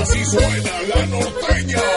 Así suena la norteña.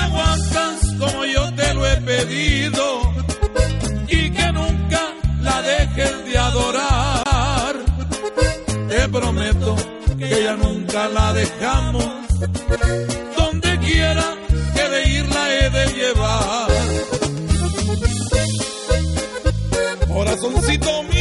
aguantas como yo te lo he pedido y que nunca la dejes de adorar. Te prometo que ya nunca la dejamos. Donde quiera que de ir la he de llevar. Corazoncito mío.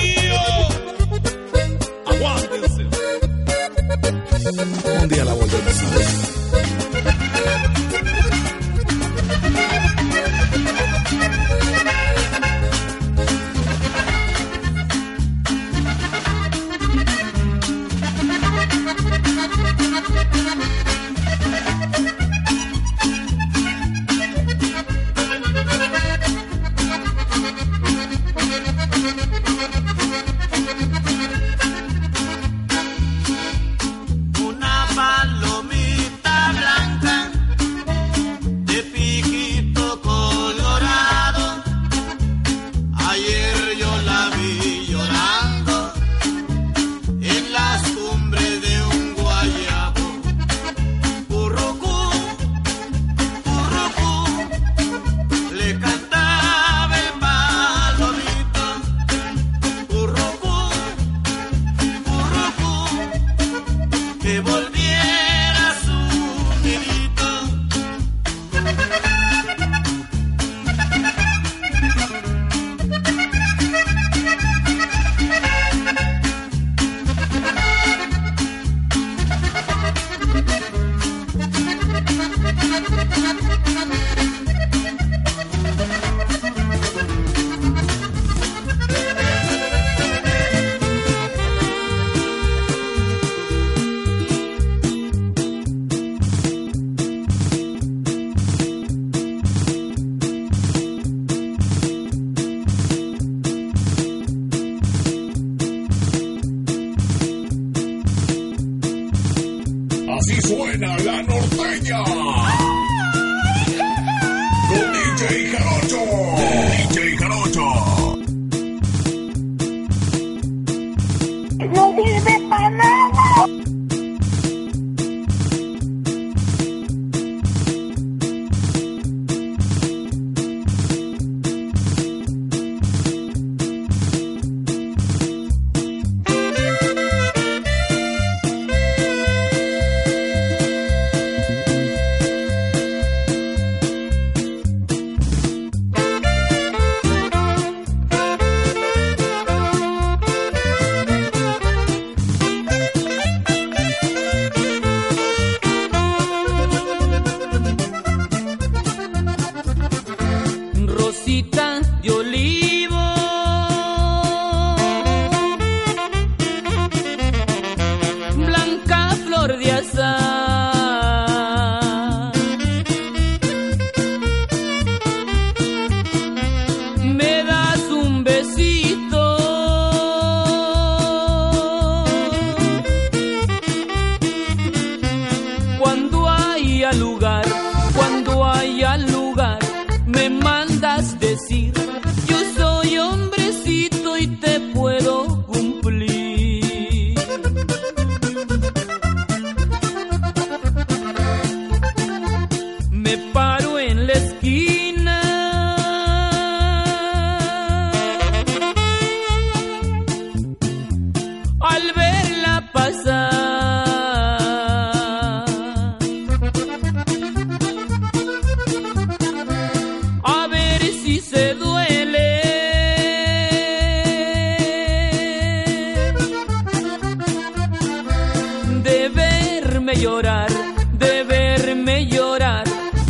llorar, de verme llorar,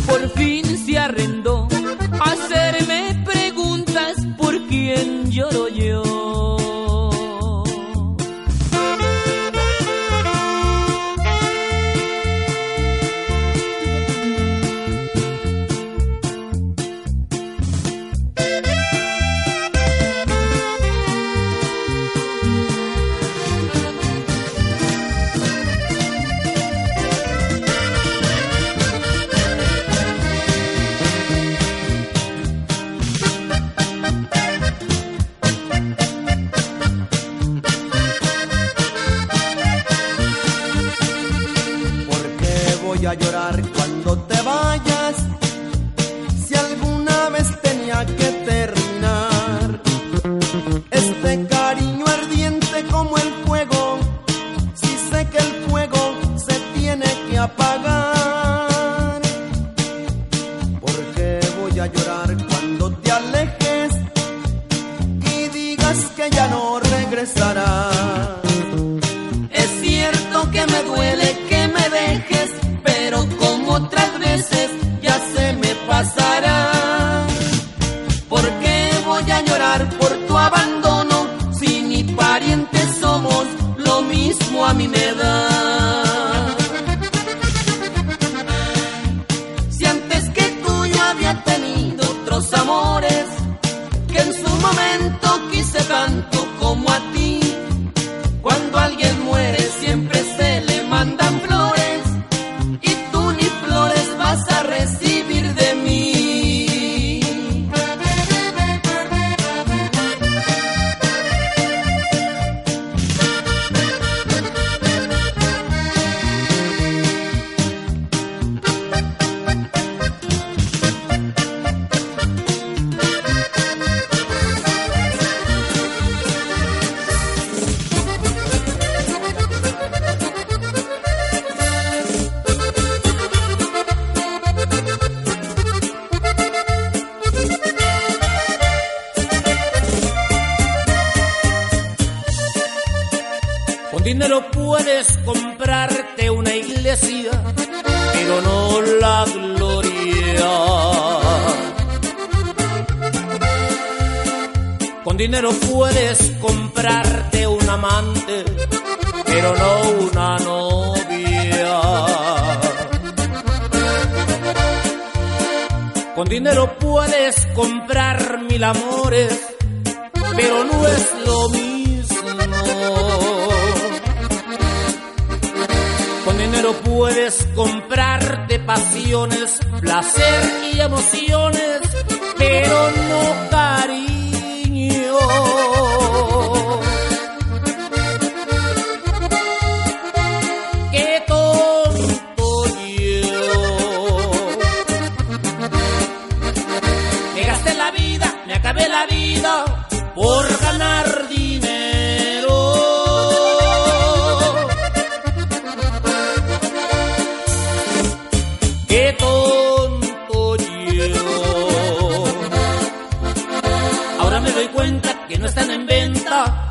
por fin se arrendó hacerme preguntas por quién lloro yo. Voy a llorar cuando te vayas? Si alguna vez tenía que terminar este cariño ardiente como el fuego, si sé que el fuego se tiene que apagar. ¿Por qué voy a llorar cuando te alejes y digas que ya no regresarás? A mí me da. Puedes comprarte una iglesia, pero no la gloria. Con dinero puedes comprarte un amante, pero no una novia. Con dinero puedes comprar mil amores, pero no es lo mismo. Dinero puedes comprarte pasiones, placer y emociones, pero no cariño. Qué tonto yo. Me gasté la vida, me acabé la vida por ganar dinero. No están en venta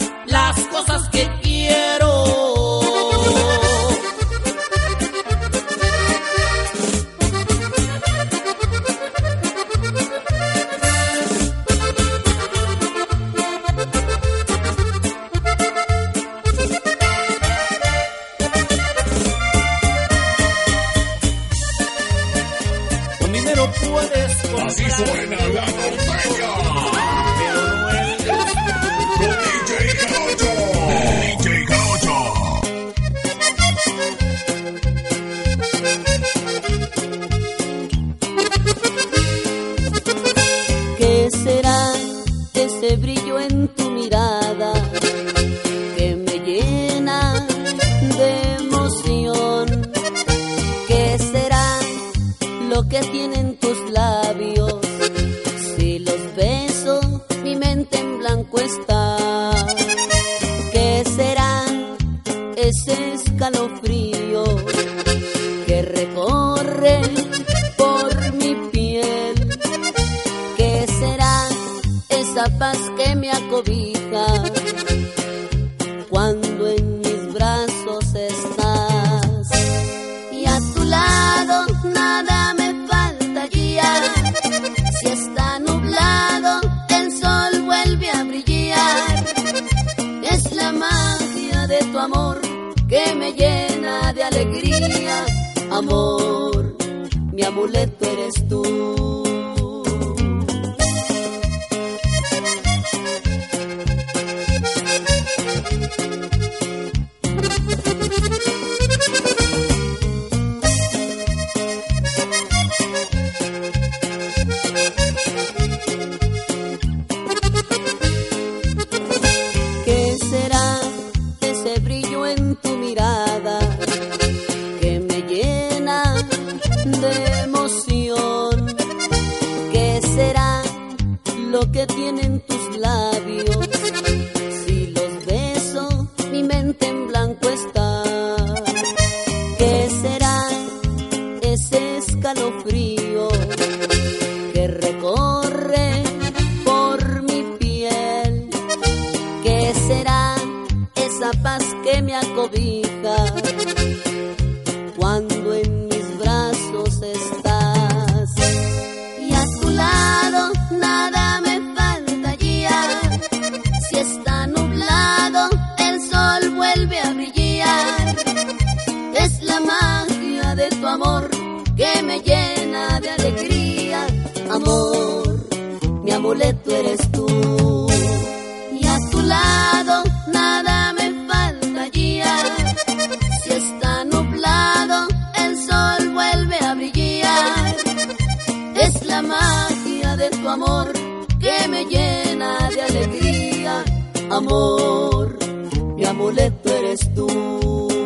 lo que tienen tus labios? Si los beso, mi mente en blanco está. ¿Qué será ese escalofrío que recorre por mi piel? ¿Qué será esa paz que me acobija Amor, mi amuleto eres tú. Que tienen tus labios? Si los beso, mi mente en blanco está. ¿Qué será ese escalofrío amuleto eres tú y a tu lado nada me faltaría. Si está nublado, el sol vuelve a brillar. Es la magia de tu amor que me llena de alegría. Amor, mi amuleto eres tú.